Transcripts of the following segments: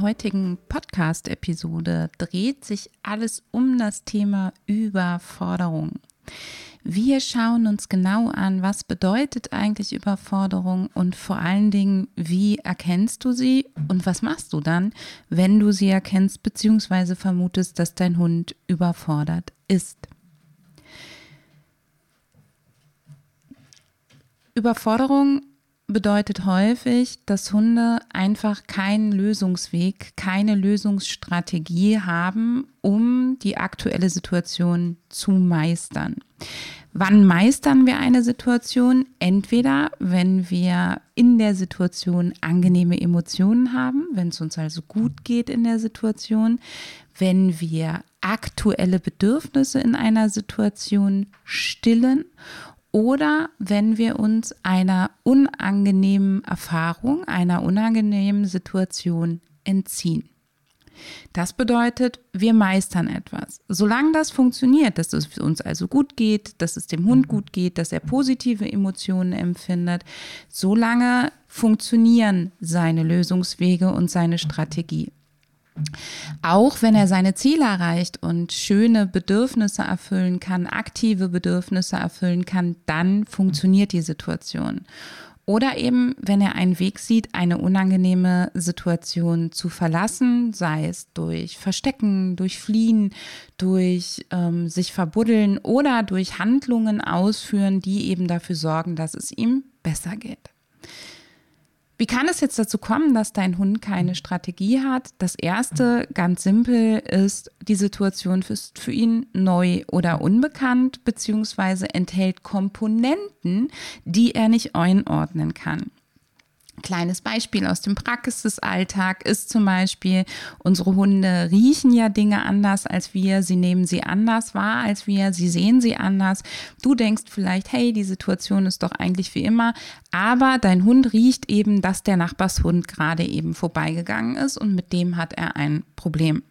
Heutigen Podcast-Episode dreht sich alles um das Thema Überforderung. Wir schauen uns genau an, was bedeutet eigentlich Überforderung und vor allen Dingen, wie erkennst du sie und was machst du dann, wenn du sie erkennst bzw. vermutest, dass dein Hund überfordert ist. Überforderung bedeutet häufig, dass Hunde einfach keinen Lösungsweg, keine Lösungsstrategie haben, um die aktuelle Situation zu meistern. Wann meistern wir eine Situation? Entweder, wenn wir in der Situation angenehme Emotionen haben, wenn es uns also gut geht in der Situation, wenn wir aktuelle Bedürfnisse in einer Situation stillen oder wenn wir uns einer unangenehmen Erfahrung, einer unangenehmen Situation entziehen. Das bedeutet, wir meistern etwas. Solange das funktioniert, dass es uns also gut geht, dass es dem Hund gut geht, dass er positive Emotionen empfindet, solange funktionieren seine Lösungswege und seine Strategie. Auch wenn er seine Ziele erreicht und schöne Bedürfnisse erfüllen kann, aktive Bedürfnisse erfüllen kann, dann funktioniert die Situation. Oder eben, wenn er einen Weg sieht, eine unangenehme Situation zu verlassen, sei es durch Verstecken, durch Fliehen, durch ähm, sich verbuddeln oder durch Handlungen ausführen, die eben dafür sorgen, dass es ihm besser geht. Wie kann es jetzt dazu kommen, dass dein Hund keine Strategie hat? Das erste, ganz simpel, ist, die Situation ist für ihn neu oder unbekannt, beziehungsweise enthält Komponenten, die er nicht einordnen kann. Kleines Beispiel aus dem Praxisalltag ist zum Beispiel, unsere Hunde riechen ja Dinge anders als wir, sie nehmen sie anders wahr als wir, sie sehen sie anders. Du denkst vielleicht, hey, die Situation ist doch eigentlich wie immer, aber dein Hund riecht eben, dass der Nachbarshund gerade eben vorbeigegangen ist und mit dem hat er ein Problem.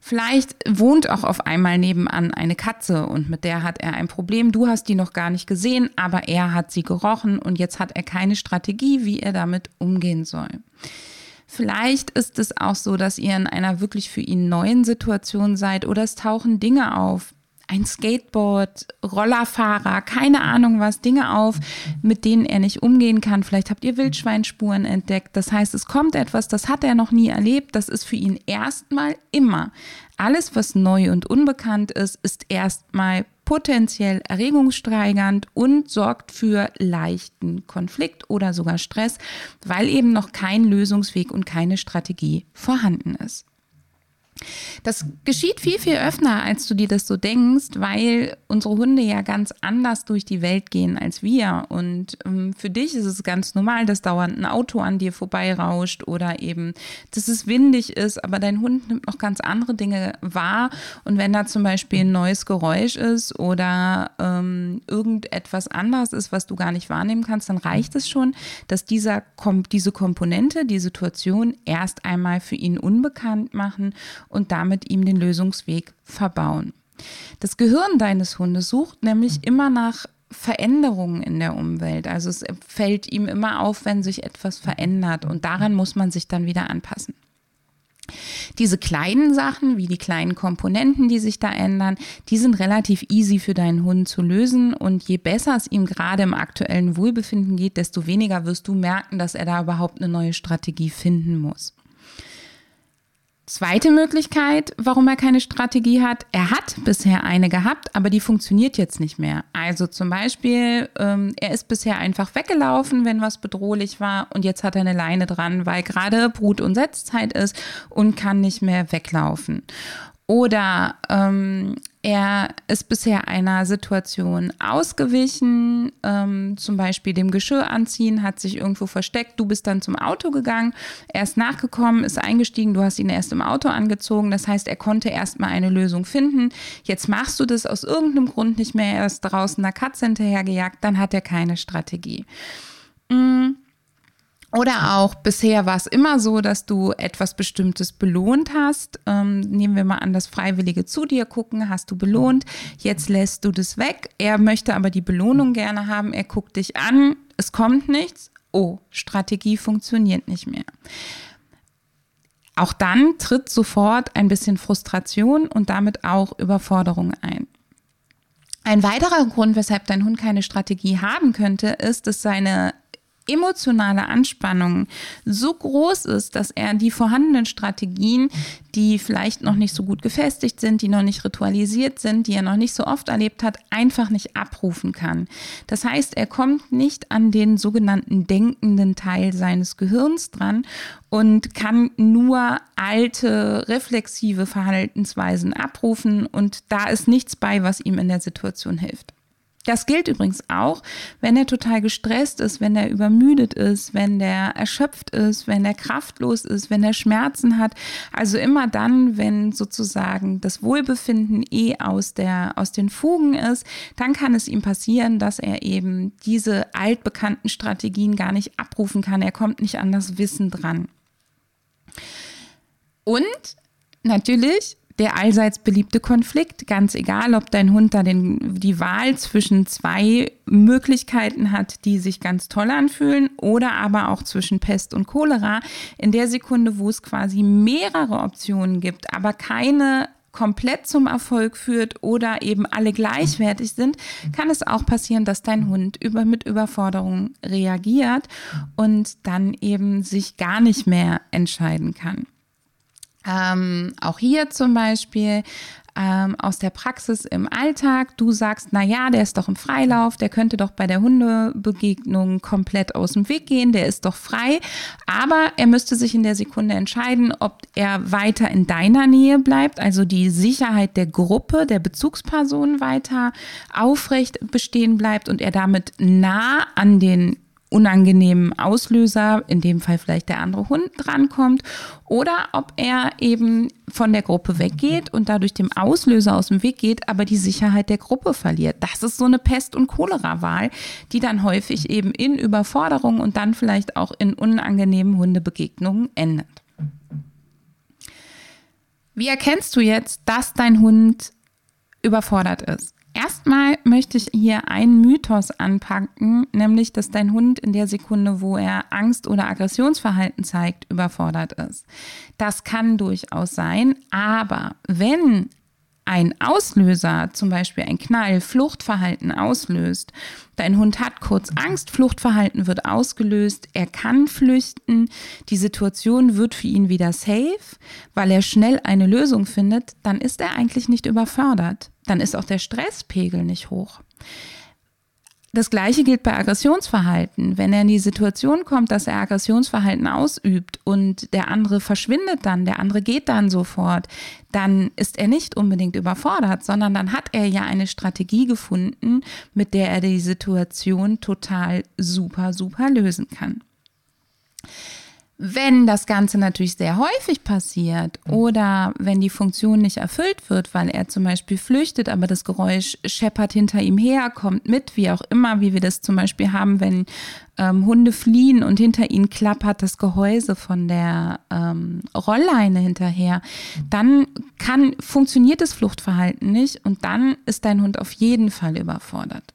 Vielleicht wohnt auch auf einmal nebenan eine Katze und mit der hat er ein Problem. Du hast die noch gar nicht gesehen, aber er hat sie gerochen und jetzt hat er keine Strategie, wie er damit umgehen soll. Vielleicht ist es auch so, dass ihr in einer wirklich für ihn neuen Situation seid oder es tauchen Dinge auf, ein Skateboard, Rollerfahrer, keine Ahnung was, Dinge auf, mit denen er nicht umgehen kann. Vielleicht habt ihr Wildschweinspuren entdeckt. Das heißt, es kommt etwas, das hat er noch nie erlebt. Das ist für ihn erstmal immer. Alles, was neu und unbekannt ist, ist erstmal potenziell erregungssteigernd und sorgt für leichten Konflikt oder sogar Stress, weil eben noch kein Lösungsweg und keine Strategie vorhanden ist. Das geschieht viel, viel öfter, als du dir das so denkst, weil unsere Hunde ja ganz anders durch die Welt gehen als wir. Und ähm, für dich ist es ganz normal, dass dauernd ein Auto an dir vorbeirauscht oder eben, dass es windig ist, aber dein Hund nimmt noch ganz andere Dinge wahr. Und wenn da zum Beispiel ein neues Geräusch ist oder ähm, irgendetwas anderes ist, was du gar nicht wahrnehmen kannst, dann reicht es schon, dass dieser, diese Komponente, die Situation erst einmal für ihn unbekannt machen und damit ihm den Lösungsweg verbauen. Das Gehirn deines Hundes sucht nämlich immer nach Veränderungen in der Umwelt. Also es fällt ihm immer auf, wenn sich etwas verändert und daran muss man sich dann wieder anpassen. Diese kleinen Sachen, wie die kleinen Komponenten, die sich da ändern, die sind relativ easy für deinen Hund zu lösen. Und je besser es ihm gerade im aktuellen Wohlbefinden geht, desto weniger wirst du merken, dass er da überhaupt eine neue Strategie finden muss. Zweite Möglichkeit, warum er keine Strategie hat, er hat bisher eine gehabt, aber die funktioniert jetzt nicht mehr. Also zum Beispiel, ähm, er ist bisher einfach weggelaufen, wenn was bedrohlich war und jetzt hat er eine Leine dran, weil gerade Brut- und Setzzeit ist und kann nicht mehr weglaufen. Oder ähm, er ist bisher einer Situation ausgewichen, ähm, zum Beispiel dem Geschirr anziehen, hat sich irgendwo versteckt, du bist dann zum Auto gegangen, er ist nachgekommen, ist eingestiegen, du hast ihn erst im Auto angezogen, das heißt, er konnte erstmal eine Lösung finden. Jetzt machst du das aus irgendeinem Grund nicht mehr, er ist draußen einer Katze hinterhergejagt, dann hat er keine Strategie. Mhm. Oder auch bisher war es immer so, dass du etwas Bestimmtes belohnt hast. Ähm, nehmen wir mal an, das Freiwillige zu dir gucken, hast du belohnt. Jetzt lässt du das weg. Er möchte aber die Belohnung gerne haben. Er guckt dich an, es kommt nichts. Oh, Strategie funktioniert nicht mehr. Auch dann tritt sofort ein bisschen Frustration und damit auch Überforderung ein. Ein weiterer Grund, weshalb dein Hund keine Strategie haben könnte, ist, dass seine emotionale Anspannung so groß ist, dass er die vorhandenen Strategien, die vielleicht noch nicht so gut gefestigt sind, die noch nicht ritualisiert sind, die er noch nicht so oft erlebt hat, einfach nicht abrufen kann. Das heißt, er kommt nicht an den sogenannten denkenden Teil seines Gehirns dran und kann nur alte reflexive Verhaltensweisen abrufen und da ist nichts bei, was ihm in der Situation hilft. Das gilt übrigens auch, wenn er total gestresst ist, wenn er übermüdet ist, wenn der erschöpft ist, wenn er kraftlos ist, wenn er Schmerzen hat. Also immer dann, wenn sozusagen das Wohlbefinden eh aus, der, aus den Fugen ist, dann kann es ihm passieren, dass er eben diese altbekannten Strategien gar nicht abrufen kann. Er kommt nicht an das Wissen dran. Und natürlich der allseits beliebte Konflikt. Ganz egal, ob dein Hund da den, die Wahl zwischen zwei Möglichkeiten hat, die sich ganz toll anfühlen, oder aber auch zwischen Pest und Cholera. In der Sekunde, wo es quasi mehrere Optionen gibt, aber keine komplett zum Erfolg führt oder eben alle gleichwertig sind, kann es auch passieren, dass dein Hund über, mit Überforderung reagiert und dann eben sich gar nicht mehr entscheiden kann. Ähm, auch hier zum Beispiel ähm, aus der Praxis im Alltag. Du sagst, na ja, der ist doch im Freilauf, der könnte doch bei der Hundebegegnung komplett aus dem Weg gehen, der ist doch frei. Aber er müsste sich in der Sekunde entscheiden, ob er weiter in deiner Nähe bleibt, also die Sicherheit der Gruppe, der Bezugsperson weiter aufrecht bestehen bleibt und er damit nah an den unangenehmen Auslöser, in dem Fall vielleicht der andere Hund drankommt, oder ob er eben von der Gruppe weggeht und dadurch dem Auslöser aus dem Weg geht, aber die Sicherheit der Gruppe verliert. Das ist so eine Pest- und Cholera-Wahl, die dann häufig eben in Überforderung und dann vielleicht auch in unangenehmen Hundebegegnungen endet. Wie erkennst du jetzt, dass dein Hund überfordert ist? Erstmal möchte ich hier einen Mythos anpacken, nämlich, dass dein Hund in der Sekunde, wo er Angst oder Aggressionsverhalten zeigt, überfordert ist. Das kann durchaus sein, aber wenn ein Auslöser, zum Beispiel ein Knall, Fluchtverhalten auslöst. Dein Hund hat kurz Angst, Fluchtverhalten wird ausgelöst, er kann flüchten, die Situation wird für ihn wieder safe, weil er schnell eine Lösung findet, dann ist er eigentlich nicht überfordert. Dann ist auch der Stresspegel nicht hoch. Das gleiche gilt bei Aggressionsverhalten. Wenn er in die Situation kommt, dass er Aggressionsverhalten ausübt und der andere verschwindet dann, der andere geht dann sofort, dann ist er nicht unbedingt überfordert, sondern dann hat er ja eine Strategie gefunden, mit der er die Situation total super, super lösen kann. Wenn das Ganze natürlich sehr häufig passiert oder wenn die Funktion nicht erfüllt wird, weil er zum Beispiel flüchtet, aber das Geräusch scheppert hinter ihm her, kommt mit, wie auch immer, wie wir das zum Beispiel haben, wenn ähm, Hunde fliehen und hinter ihnen klappert das Gehäuse von der ähm, Rollleine hinterher, dann kann, funktioniert das Fluchtverhalten nicht und dann ist dein Hund auf jeden Fall überfordert.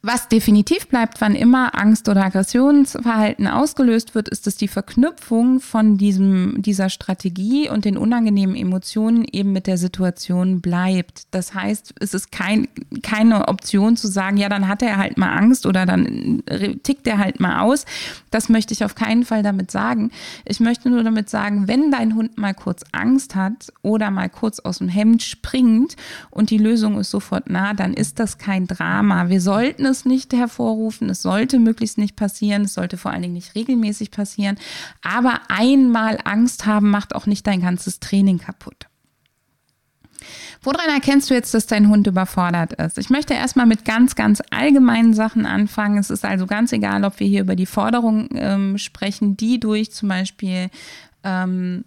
Was definitiv bleibt, wann immer Angst oder Aggressionsverhalten ausgelöst wird, ist es die Verknüpfung von diesem, dieser Strategie und den unangenehmen Emotionen eben mit der Situation bleibt. Das heißt, es ist kein, keine Option zu sagen, ja, dann hat er halt mal Angst oder dann tickt er halt mal aus. Das möchte ich auf keinen Fall damit sagen. Ich möchte nur damit sagen, wenn dein Hund mal kurz Angst hat oder mal kurz aus dem Hemd springt und die Lösung ist sofort nah, dann ist das kein Drama. Wir sollten es nicht hervorrufen. Es sollte möglichst nicht passieren. Es sollte vor allen Dingen nicht regelmäßig passieren. Aber einmal Angst haben macht auch nicht dein ganzes Training kaputt. Woran erkennst du jetzt, dass dein Hund überfordert ist? Ich möchte erstmal mit ganz, ganz allgemeinen Sachen anfangen. Es ist also ganz egal, ob wir hier über die Forderung ähm, sprechen, die durch zum Beispiel ähm,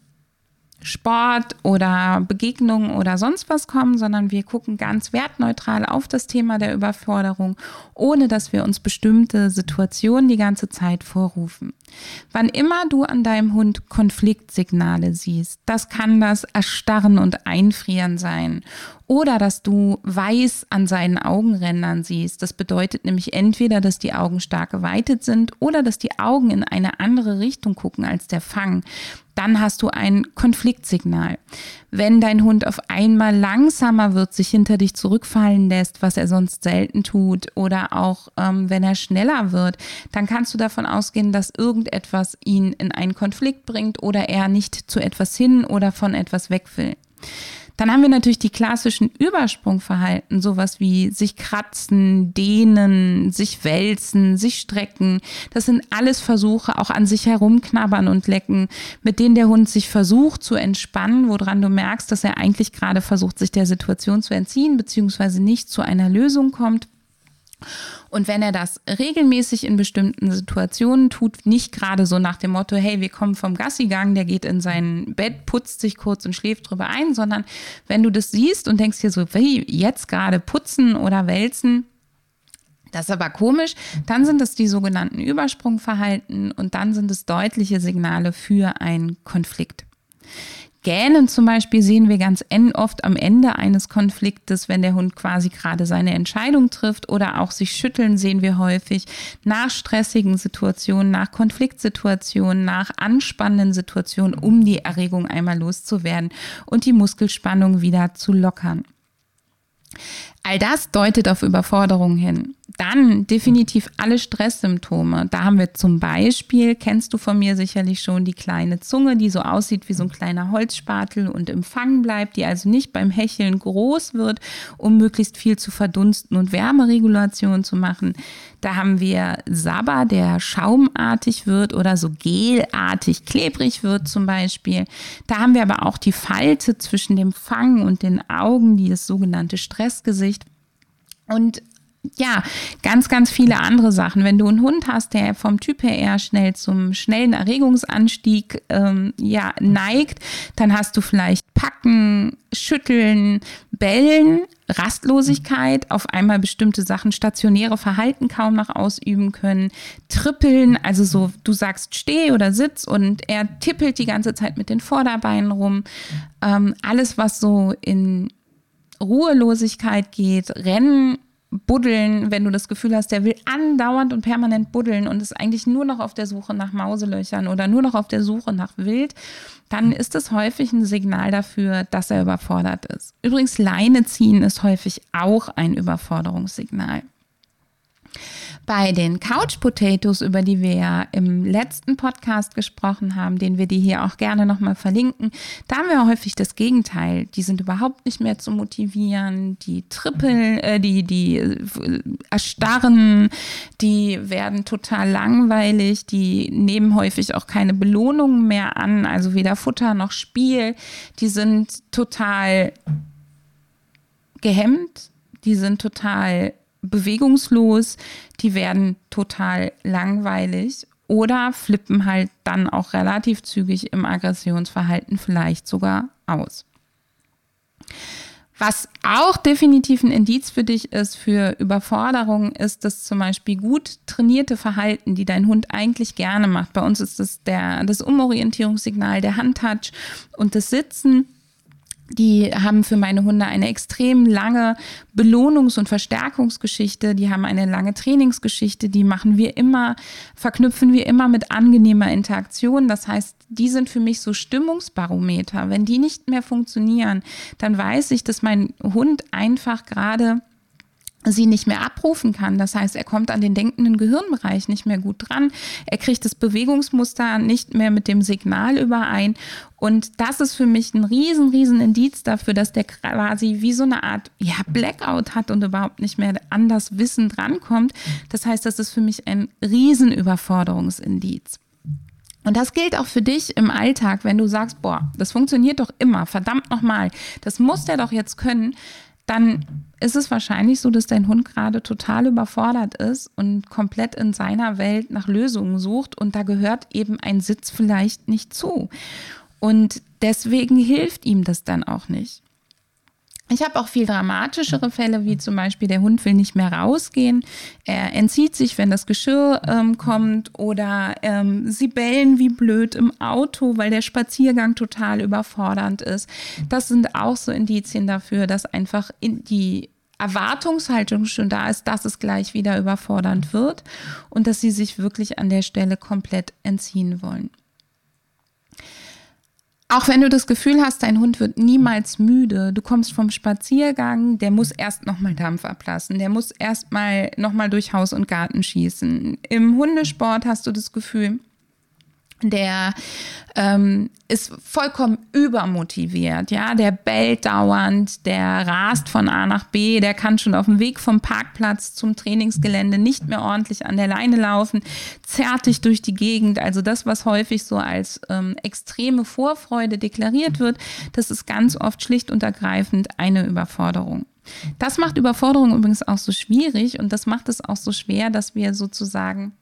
Sport oder Begegnungen oder sonst was kommen, sondern wir gucken ganz wertneutral auf das Thema der Überforderung, ohne dass wir uns bestimmte Situationen die ganze Zeit vorrufen. Wann immer du an deinem Hund Konfliktsignale siehst, das kann das Erstarren und Einfrieren sein oder dass du weiß an seinen Augenrändern siehst. Das bedeutet nämlich entweder, dass die Augen stark geweitet sind oder dass die Augen in eine andere Richtung gucken als der Fang dann hast du ein Konfliktsignal. Wenn dein Hund auf einmal langsamer wird, sich hinter dich zurückfallen lässt, was er sonst selten tut, oder auch ähm, wenn er schneller wird, dann kannst du davon ausgehen, dass irgendetwas ihn in einen Konflikt bringt oder er nicht zu etwas hin oder von etwas weg will. Dann haben wir natürlich die klassischen Übersprungverhalten, sowas wie sich kratzen, dehnen, sich wälzen, sich strecken. Das sind alles Versuche, auch an sich herumknabbern und lecken, mit denen der Hund sich versucht zu entspannen, woran du merkst, dass er eigentlich gerade versucht, sich der Situation zu entziehen, beziehungsweise nicht zu einer Lösung kommt. Und wenn er das regelmäßig in bestimmten Situationen tut, nicht gerade so nach dem Motto, hey, wir kommen vom Gassigang, der geht in sein Bett, putzt sich kurz und schläft drüber ein, sondern wenn du das siehst und denkst dir so, wie jetzt gerade putzen oder wälzen, das ist aber komisch. Dann sind es die sogenannten Übersprungverhalten und dann sind es deutliche Signale für einen Konflikt. Gähnen zum Beispiel sehen wir ganz oft am Ende eines Konfliktes, wenn der Hund quasi gerade seine Entscheidung trifft oder auch sich schütteln sehen wir häufig nach stressigen Situationen, nach Konfliktsituationen, nach anspannenden Situationen, um die Erregung einmal loszuwerden und die Muskelspannung wieder zu lockern. All das deutet auf Überforderung hin. Dann definitiv alle Stresssymptome. Da haben wir zum Beispiel, kennst du von mir sicherlich schon, die kleine Zunge, die so aussieht wie so ein kleiner Holzspatel und im Fang bleibt, die also nicht beim Hecheln groß wird, um möglichst viel zu verdunsten und Wärmeregulation zu machen. Da haben wir Sabber, der schaumartig wird oder so gelartig klebrig wird zum Beispiel. Da haben wir aber auch die Falte zwischen dem Fang und den Augen, die das sogenannte Stressgesicht. Und ja, ganz, ganz viele andere Sachen. Wenn du einen Hund hast, der vom Typ her eher schnell zum schnellen Erregungsanstieg ähm, ja, neigt, dann hast du vielleicht Packen, Schütteln, Bellen, Rastlosigkeit, auf einmal bestimmte Sachen, stationäre Verhalten kaum noch ausüben können, Trippeln, also so, du sagst steh oder sitz und er tippelt die ganze Zeit mit den Vorderbeinen rum. Ähm, alles, was so in Ruhelosigkeit geht, Rennen, buddeln, wenn du das Gefühl hast, der will andauernd und permanent buddeln und ist eigentlich nur noch auf der Suche nach Mauselöchern oder nur noch auf der Suche nach Wild, dann ist es häufig ein Signal dafür, dass er überfordert ist. Übrigens, Leine ziehen ist häufig auch ein Überforderungssignal. Bei den Couch Potatoes, über die wir ja im letzten Podcast gesprochen haben, den wir dir hier auch gerne nochmal verlinken, da haben wir häufig das Gegenteil. Die sind überhaupt nicht mehr zu motivieren, die trippeln, äh, die, die äh, erstarren, die werden total langweilig, die nehmen häufig auch keine Belohnungen mehr an, also weder Futter noch Spiel. Die sind total gehemmt, die sind total bewegungslos, die werden total langweilig oder flippen halt dann auch relativ zügig im Aggressionsverhalten vielleicht sogar aus. Was auch definitiv ein Indiz für dich ist für Überforderung, ist das zum Beispiel gut trainierte Verhalten, die dein Hund eigentlich gerne macht. Bei uns ist das der, das Umorientierungssignal, der Handtouch und das Sitzen die haben für meine Hunde eine extrem lange Belohnungs- und Verstärkungsgeschichte. Die haben eine lange Trainingsgeschichte. Die machen wir immer, verknüpfen wir immer mit angenehmer Interaktion. Das heißt, die sind für mich so Stimmungsbarometer. Wenn die nicht mehr funktionieren, dann weiß ich, dass mein Hund einfach gerade sie nicht mehr abrufen kann. Das heißt, er kommt an den denkenden Gehirnbereich nicht mehr gut dran. Er kriegt das Bewegungsmuster nicht mehr mit dem Signal überein. Und das ist für mich ein riesen, riesen Indiz dafür, dass der quasi wie so eine Art ja, Blackout hat und überhaupt nicht mehr an das Wissen drankommt. Das heißt, das ist für mich ein riesen Überforderungsindiz. Und das gilt auch für dich im Alltag, wenn du sagst, boah, das funktioniert doch immer, verdammt nochmal, das muss der doch jetzt können, dann ist es wahrscheinlich so, dass dein Hund gerade total überfordert ist und komplett in seiner Welt nach Lösungen sucht und da gehört eben ein Sitz vielleicht nicht zu. Und deswegen hilft ihm das dann auch nicht. Ich habe auch viel dramatischere Fälle, wie zum Beispiel der Hund will nicht mehr rausgehen, er entzieht sich, wenn das Geschirr ähm, kommt oder ähm, sie bellen wie blöd im Auto, weil der Spaziergang total überfordernd ist. Das sind auch so Indizien dafür, dass einfach die Erwartungshaltung schon da ist, dass es gleich wieder überfordernd wird und dass sie sich wirklich an der Stelle komplett entziehen wollen. Auch wenn du das Gefühl hast, dein Hund wird niemals müde, du kommst vom Spaziergang, der muss erst nochmal Dampf ablassen, der muss erst mal nochmal durch Haus und Garten schießen. Im Hundesport hast du das Gefühl, der ähm, ist vollkommen übermotiviert, ja, der bellt dauernd, der rast von A nach B, der kann schon auf dem Weg vom Parkplatz zum Trainingsgelände nicht mehr ordentlich an der Leine laufen, zerrt dich durch die Gegend. Also das, was häufig so als ähm, extreme Vorfreude deklariert wird, das ist ganz oft schlicht und ergreifend eine Überforderung. Das macht Überforderung übrigens auch so schwierig und das macht es auch so schwer, dass wir sozusagen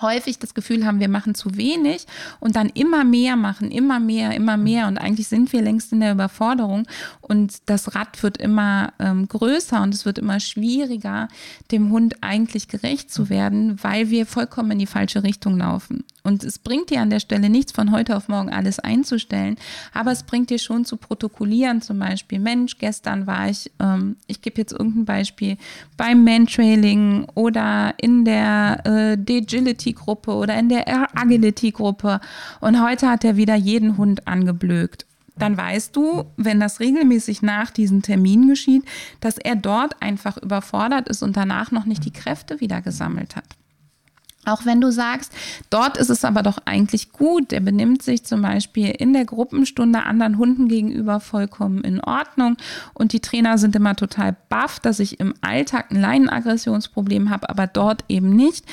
häufig das Gefühl haben, wir machen zu wenig und dann immer mehr machen, immer mehr, immer mehr. Und eigentlich sind wir längst in der Überforderung. Und das Rad wird immer ähm, größer und es wird immer schwieriger, dem Hund eigentlich gerecht zu werden, weil wir vollkommen in die falsche Richtung laufen. Und es bringt dir an der Stelle nichts, von heute auf morgen alles einzustellen, aber es bringt dir schon zu protokollieren, zum Beispiel, Mensch, gestern war ich, ähm, ich gebe jetzt irgendein Beispiel, beim Mantrailing oder in der äh, Degility-Gruppe oder in der Agility-Gruppe und heute hat er wieder jeden Hund angeblökt dann weißt du, wenn das regelmäßig nach diesem Termin geschieht, dass er dort einfach überfordert ist und danach noch nicht die Kräfte wieder gesammelt hat. Auch wenn du sagst, dort ist es aber doch eigentlich gut, der benimmt sich zum Beispiel in der Gruppenstunde anderen Hunden gegenüber vollkommen in Ordnung und die Trainer sind immer total baff, dass ich im Alltag ein Leinenaggressionsproblem habe, aber dort eben nicht,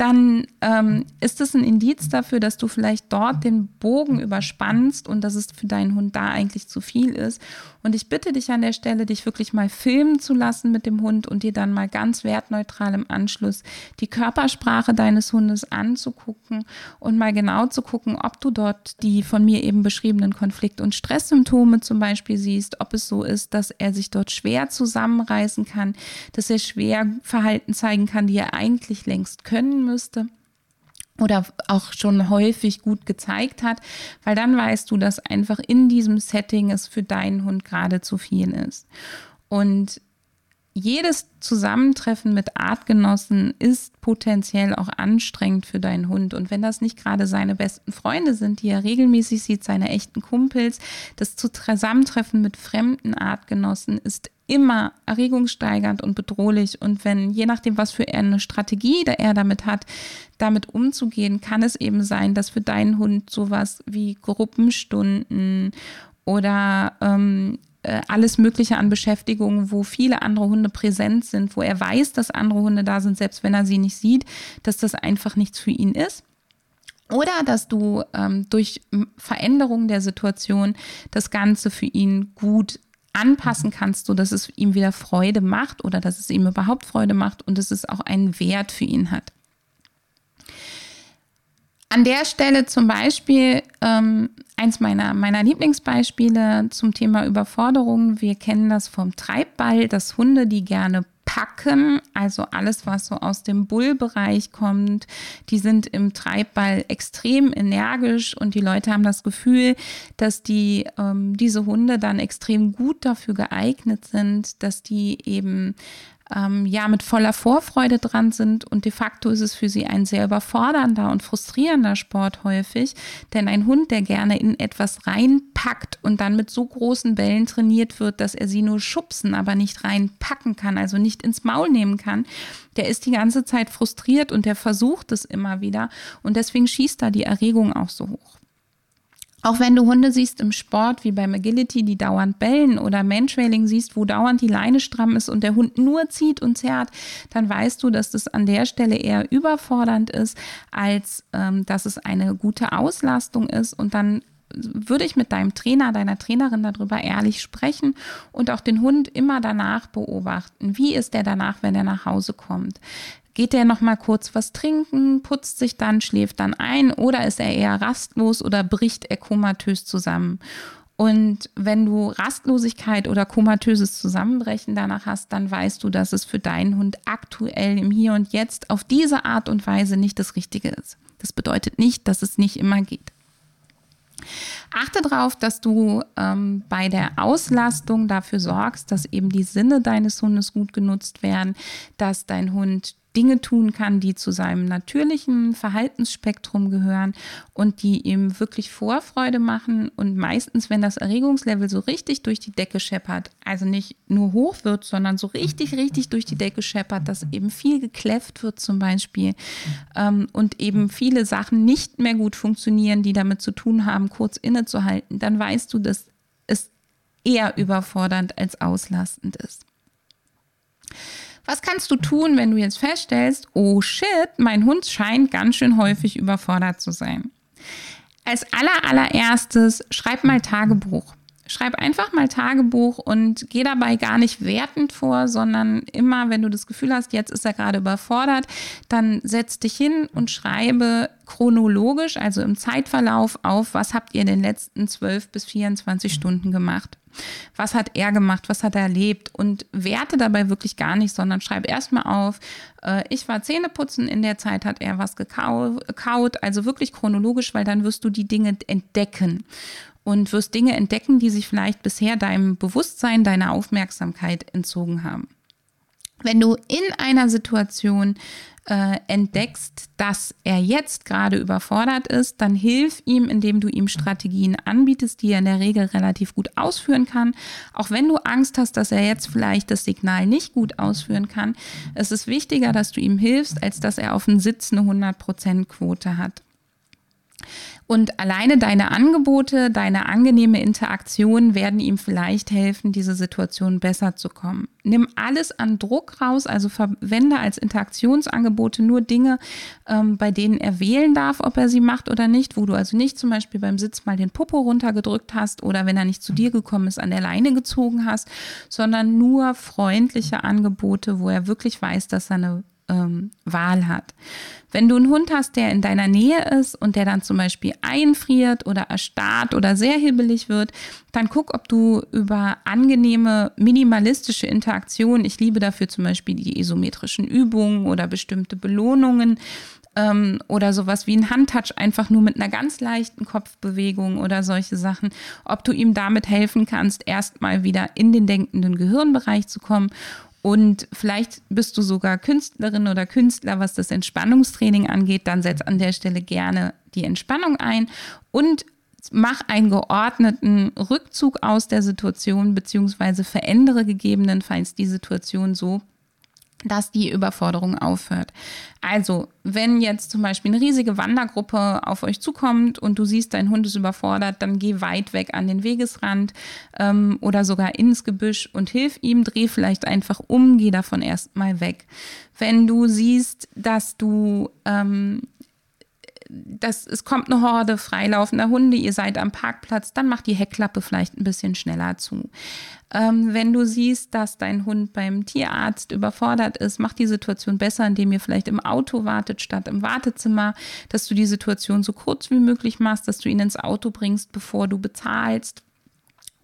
dann ähm, ist es ein Indiz dafür, dass du vielleicht dort den Bogen überspannst und dass es für deinen Hund da eigentlich zu viel ist. Und ich bitte dich an der Stelle, dich wirklich mal filmen zu lassen mit dem Hund und dir dann mal ganz wertneutral im Anschluss die Körpersprache deines Hundes anzugucken und mal genau zu gucken, ob du dort die von mir eben beschriebenen Konflikt- und Stresssymptome zum Beispiel siehst, ob es so ist, dass er sich dort schwer zusammenreißen kann, dass er schwer Verhalten zeigen kann, die er eigentlich längst können müsste oder auch schon häufig gut gezeigt hat, weil dann weißt du, dass einfach in diesem Setting es für deinen Hund gerade zu viel ist. Und jedes Zusammentreffen mit Artgenossen ist potenziell auch anstrengend für deinen Hund. Und wenn das nicht gerade seine besten Freunde sind, die er regelmäßig sieht, seine echten Kumpels, das Zusammentreffen mit fremden Artgenossen ist immer erregungssteigernd und bedrohlich. Und wenn, je nachdem, was für eine Strategie er damit hat, damit umzugehen, kann es eben sein, dass für deinen Hund sowas wie Gruppenstunden oder ähm, äh, alles Mögliche an Beschäftigungen, wo viele andere Hunde präsent sind, wo er weiß, dass andere Hunde da sind, selbst wenn er sie nicht sieht, dass das einfach nichts für ihn ist. Oder dass du ähm, durch Veränderung der Situation das Ganze für ihn gut anpassen kannst, so dass es ihm wieder Freude macht oder dass es ihm überhaupt Freude macht und dass es auch einen Wert für ihn hat. An der Stelle zum Beispiel ähm, eins meiner, meiner Lieblingsbeispiele zum Thema Überforderung. Wir kennen das vom Treibball, dass Hunde, die gerne packen, also alles, was so aus dem Bullbereich kommt, die sind im Treibball extrem energisch und die Leute haben das Gefühl, dass die ähm, diese Hunde dann extrem gut dafür geeignet sind, dass die eben ähm, ja mit voller Vorfreude dran sind. Und de facto ist es für sie ein sehr überfordernder und frustrierender Sport häufig, denn ein Hund, der gerne in etwas reinpackt und dann mit so großen Bällen trainiert wird, dass er sie nur schubsen, aber nicht reinpacken kann, also nicht ins Maul nehmen kann, der ist die ganze Zeit frustriert und der versucht es immer wieder. Und deswegen schießt da die Erregung auch so hoch. Auch wenn du Hunde siehst im Sport, wie beim Agility, die dauernd bellen oder Mantrailing siehst, wo dauernd die Leine stramm ist und der Hund nur zieht und zerrt, dann weißt du, dass das an der Stelle eher überfordernd ist, als ähm, dass es eine gute Auslastung ist. Und dann würde ich mit deinem Trainer, deiner Trainerin darüber ehrlich sprechen und auch den Hund immer danach beobachten. Wie ist der danach, wenn er nach Hause kommt? Geht er noch mal kurz was trinken, putzt sich dann, schläft dann ein oder ist er eher rastlos oder bricht er komatös zusammen? Und wenn du Rastlosigkeit oder komatöses Zusammenbrechen danach hast, dann weißt du, dass es für deinen Hund aktuell im Hier und Jetzt auf diese Art und Weise nicht das Richtige ist. Das bedeutet nicht, dass es nicht immer geht. Achte darauf, dass du ähm, bei der Auslastung dafür sorgst, dass eben die Sinne deines Hundes gut genutzt werden, dass dein Hund Dinge tun kann, die zu seinem natürlichen Verhaltensspektrum gehören und die ihm wirklich Vorfreude machen. Und meistens, wenn das Erregungslevel so richtig durch die Decke scheppert, also nicht nur hoch wird, sondern so richtig, richtig durch die Decke scheppert, dass eben viel gekläfft wird zum Beispiel ähm, und eben viele Sachen nicht mehr gut funktionieren, die damit zu tun haben, kurz innezuhalten, dann weißt du, dass es eher überfordernd als auslastend ist. Was kannst du tun, wenn du jetzt feststellst, oh shit, mein Hund scheint ganz schön häufig überfordert zu sein? Als aller, allererstes schreib mal Tagebuch. Schreib einfach mal Tagebuch und geh dabei gar nicht wertend vor, sondern immer, wenn du das Gefühl hast, jetzt ist er gerade überfordert, dann setz dich hin und schreibe chronologisch, also im Zeitverlauf auf, was habt ihr in den letzten 12 bis 24 Stunden gemacht. Was hat er gemacht? Was hat er erlebt? Und werte dabei wirklich gar nicht, sondern schreib erstmal auf, äh, ich war Zähneputzen, in der Zeit hat er was gekaut, also wirklich chronologisch, weil dann wirst du die Dinge entdecken und wirst Dinge entdecken, die sich vielleicht bisher deinem Bewusstsein, deiner Aufmerksamkeit entzogen haben. Wenn du in einer Situation äh, entdeckst, dass er jetzt gerade überfordert ist, dann hilf ihm, indem du ihm Strategien anbietest, die er in der Regel relativ gut ausführen kann. Auch wenn du Angst hast, dass er jetzt vielleicht das Signal nicht gut ausführen kann, es ist wichtiger, dass du ihm hilfst, als dass er auf den Sitz eine 100% Quote hat. Und alleine deine Angebote, deine angenehme Interaktion werden ihm vielleicht helfen, diese Situation besser zu kommen. Nimm alles an Druck raus, also verwende als Interaktionsangebote nur Dinge, ähm, bei denen er wählen darf, ob er sie macht oder nicht, wo du also nicht zum Beispiel beim Sitz mal den Popo runtergedrückt hast oder wenn er nicht zu dir gekommen ist, an der Leine gezogen hast, sondern nur freundliche Angebote, wo er wirklich weiß, dass er eine ähm, Wahl hat. Wenn du einen Hund hast, der in deiner Nähe ist und der dann zum Beispiel einfriert oder erstarrt oder sehr hibbelig wird, dann guck, ob du über angenehme minimalistische Interaktionen, ich liebe dafür zum Beispiel die isometrischen Übungen oder bestimmte Belohnungen, ähm, oder sowas wie ein Handtouch einfach nur mit einer ganz leichten Kopfbewegung oder solche Sachen, ob du ihm damit helfen kannst, erstmal wieder in den denkenden Gehirnbereich zu kommen und vielleicht bist du sogar Künstlerin oder Künstler, was das Entspannungstraining angeht, dann setz an der Stelle gerne die Entspannung ein und mach einen geordneten Rückzug aus der Situation beziehungsweise verändere gegebenenfalls die Situation so, dass die Überforderung aufhört. Also, wenn jetzt zum Beispiel eine riesige Wandergruppe auf euch zukommt und du siehst, dein Hund ist überfordert, dann geh weit weg an den Wegesrand ähm, oder sogar ins Gebüsch und hilf ihm, dreh vielleicht einfach um, geh davon erstmal weg. Wenn du siehst, dass du ähm, das, es kommt eine Horde freilaufender Hunde, ihr seid am Parkplatz, dann macht die Heckklappe vielleicht ein bisschen schneller zu. Ähm, wenn du siehst, dass dein Hund beim Tierarzt überfordert ist, mach die Situation besser, indem ihr vielleicht im Auto wartet statt im Wartezimmer, dass du die Situation so kurz wie möglich machst, dass du ihn ins Auto bringst, bevor du bezahlst.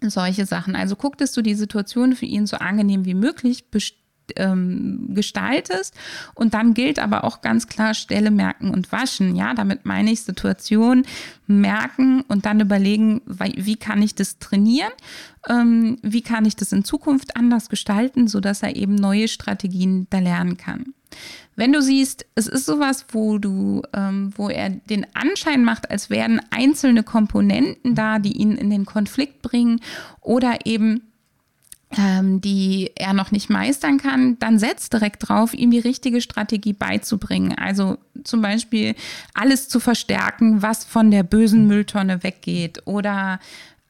Solche Sachen. Also guck, dass du die Situation für ihn so angenehm wie möglich bestimmst ähm, gestaltest. Und dann gilt aber auch ganz klar Stelle merken und waschen. Ja, damit meine ich Situation merken und dann überlegen, wie kann ich das trainieren? Ähm, wie kann ich das in Zukunft anders gestalten, sodass er eben neue Strategien da lernen kann. Wenn du siehst, es ist sowas, wo du, ähm, wo er den Anschein macht, als wären einzelne Komponenten da, die ihn in den Konflikt bringen oder eben die er noch nicht meistern kann, dann setzt direkt drauf, ihm die richtige Strategie beizubringen. Also zum Beispiel alles zu verstärken, was von der bösen Mülltonne weggeht oder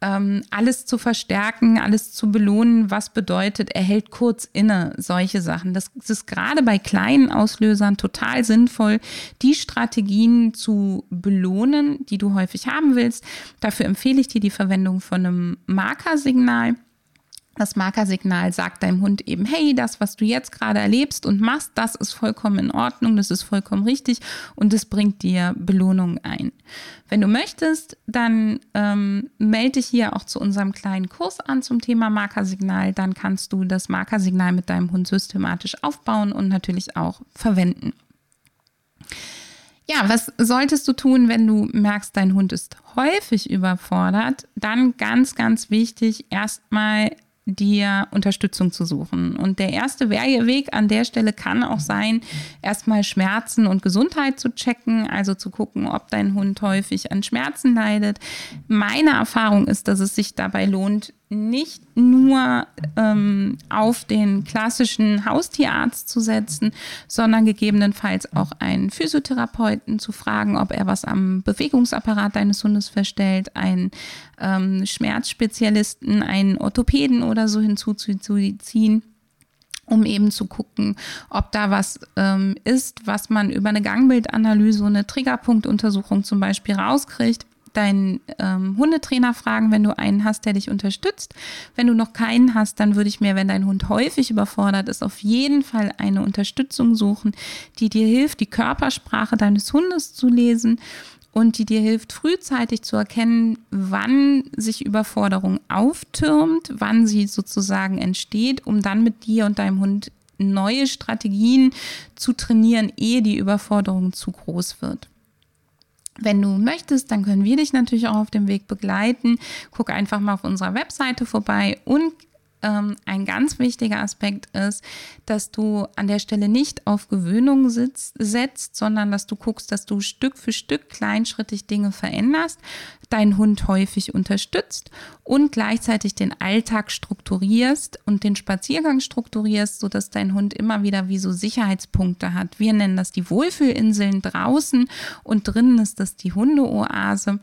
ähm, alles zu verstärken, alles zu belohnen, was bedeutet, er hält kurz inne, solche Sachen. Das, das ist gerade bei kleinen Auslösern total sinnvoll, die Strategien zu belohnen, die du häufig haben willst. Dafür empfehle ich dir die Verwendung von einem Markersignal. Das Markersignal sagt deinem Hund eben, hey, das, was du jetzt gerade erlebst und machst, das ist vollkommen in Ordnung, das ist vollkommen richtig und es bringt dir Belohnung ein. Wenn du möchtest, dann ähm, melde dich hier auch zu unserem kleinen Kurs an zum Thema Markersignal. Dann kannst du das Markersignal mit deinem Hund systematisch aufbauen und natürlich auch verwenden. Ja, was solltest du tun, wenn du merkst, dein Hund ist häufig überfordert? Dann ganz, ganz wichtig, erstmal dir Unterstützung zu suchen. Und der erste Weg an der Stelle kann auch sein, erstmal Schmerzen und Gesundheit zu checken, also zu gucken, ob dein Hund häufig an Schmerzen leidet. Meine Erfahrung ist, dass es sich dabei lohnt, nicht nur ähm, auf den klassischen Haustierarzt zu setzen, sondern gegebenenfalls auch einen Physiotherapeuten zu fragen, ob er was am Bewegungsapparat deines Hundes verstellt, einen ähm, Schmerzspezialisten, einen Orthopäden oder so hinzuzuziehen um eben zu gucken, ob da was ähm, ist, was man über eine Gangbildanalyse, eine Triggerpunktuntersuchung zum Beispiel rauskriegt deinen ähm, Hundetrainer fragen, wenn du einen hast, der dich unterstützt. Wenn du noch keinen hast, dann würde ich mir, wenn dein Hund häufig überfordert ist, auf jeden Fall eine Unterstützung suchen, die dir hilft, die Körpersprache deines Hundes zu lesen und die dir hilft, frühzeitig zu erkennen, wann sich Überforderung auftürmt, wann sie sozusagen entsteht, um dann mit dir und deinem Hund neue Strategien zu trainieren, ehe die Überforderung zu groß wird. Wenn du möchtest, dann können wir dich natürlich auch auf dem Weg begleiten. Guck einfach mal auf unserer Webseite vorbei und ähm, ein ganz wichtiger Aspekt ist, dass du an der Stelle nicht auf Gewöhnung sitzt, setzt, sondern dass du guckst, dass du Stück für Stück kleinschrittig Dinge veränderst, deinen Hund häufig unterstützt und gleichzeitig den Alltag strukturierst und den Spaziergang strukturierst, sodass dein Hund immer wieder wie so Sicherheitspunkte hat. Wir nennen das die Wohlfühlinseln draußen und drinnen ist das die Hundeoase.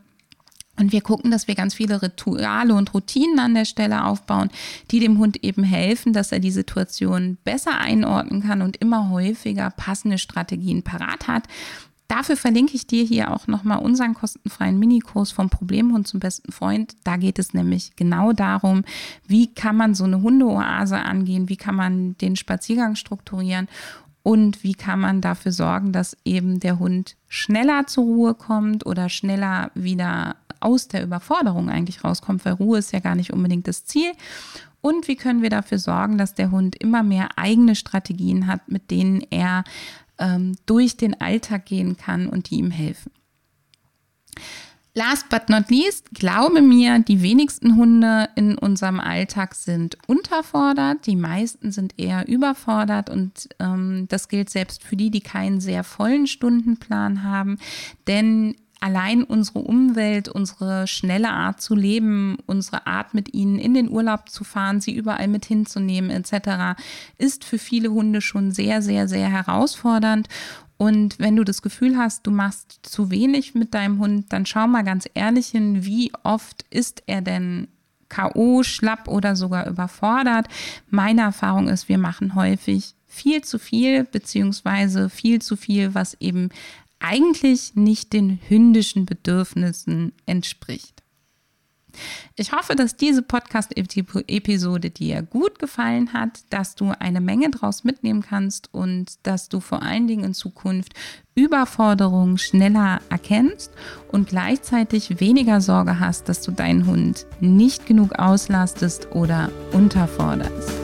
Und wir gucken, dass wir ganz viele Rituale und Routinen an der Stelle aufbauen, die dem Hund eben helfen, dass er die Situation besser einordnen kann und immer häufiger passende Strategien parat hat. Dafür verlinke ich dir hier auch nochmal unseren kostenfreien Minikurs vom Problemhund zum besten Freund. Da geht es nämlich genau darum, wie kann man so eine Hundeoase angehen, wie kann man den Spaziergang strukturieren und wie kann man dafür sorgen, dass eben der Hund schneller zur Ruhe kommt oder schneller wieder aus der Überforderung eigentlich rauskommt, weil Ruhe ist ja gar nicht unbedingt das Ziel. Und wie können wir dafür sorgen, dass der Hund immer mehr eigene Strategien hat, mit denen er ähm, durch den Alltag gehen kann und die ihm helfen. Last but not least, glaube mir, die wenigsten Hunde in unserem Alltag sind unterfordert, die meisten sind eher überfordert und ähm, das gilt selbst für die, die keinen sehr vollen Stundenplan haben, denn allein unsere Umwelt, unsere schnelle Art zu leben, unsere Art mit ihnen in den Urlaub zu fahren, sie überall mit hinzunehmen etc., ist für viele Hunde schon sehr, sehr, sehr herausfordernd. Und wenn du das Gefühl hast, du machst zu wenig mit deinem Hund, dann schau mal ganz ehrlich hin, wie oft ist er denn KO, schlapp oder sogar überfordert. Meine Erfahrung ist, wir machen häufig viel zu viel, beziehungsweise viel zu viel, was eben eigentlich nicht den hündischen Bedürfnissen entspricht. Ich hoffe, dass diese Podcast-Episode dir gut gefallen hat, dass du eine Menge daraus mitnehmen kannst und dass du vor allen Dingen in Zukunft Überforderungen schneller erkennst und gleichzeitig weniger Sorge hast, dass du deinen Hund nicht genug auslastest oder unterforderst.